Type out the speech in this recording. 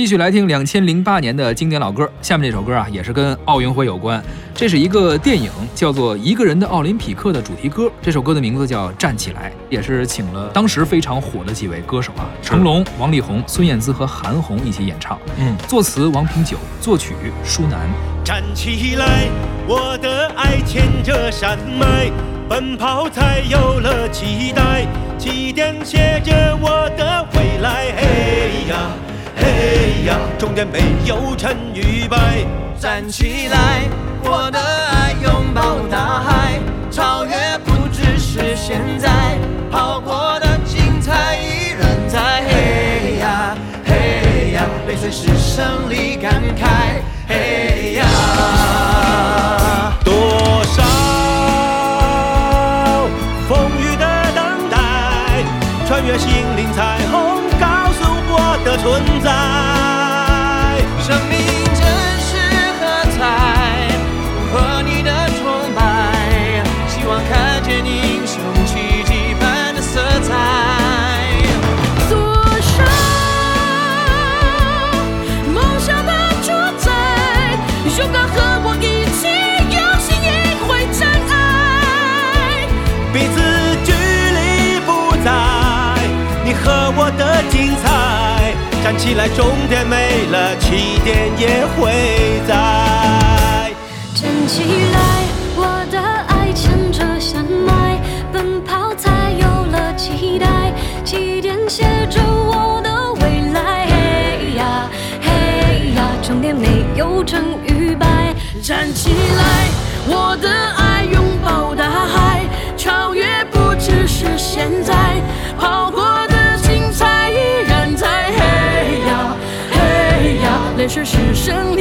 继续来听两千零八年的经典老歌，下面这首歌啊也是跟奥运会有关。这是一个电影，叫做《一个人的奥林匹克》的主题歌。这首歌的名字叫《站起来》，也是请了当时非常火的几位歌手啊，成龙、王力宏、孙燕姿和韩红一起演唱。嗯，作词王平九，作曲舒楠。站起来，我的爱，牵着山脉，奔跑才有了期待，起点写着我的未来。嘿呀，嘿呀，终点没有成与败。站起来，我的爱，拥抱大海，超越不只是现在，跑过的精彩依然在。嘿呀，嘿呀，泪水是胜利感慨。嘿呀，多少风雨的等待，穿越心灵彩虹，存在。生命真是喝彩，和你的崇拜，希望看见英雄奇迹般的色彩。多少梦想的主宰，勇敢和我一起，有心也会真爱。彼此距离不在，你和我的精彩，站起来，终点没了，起点也会在。站起来，我的爱牵着山脉，奔跑才有了期待，起点写着我的未来。嘿呀，嘿呀，终点没有成与败。站起来，我的爱是胜利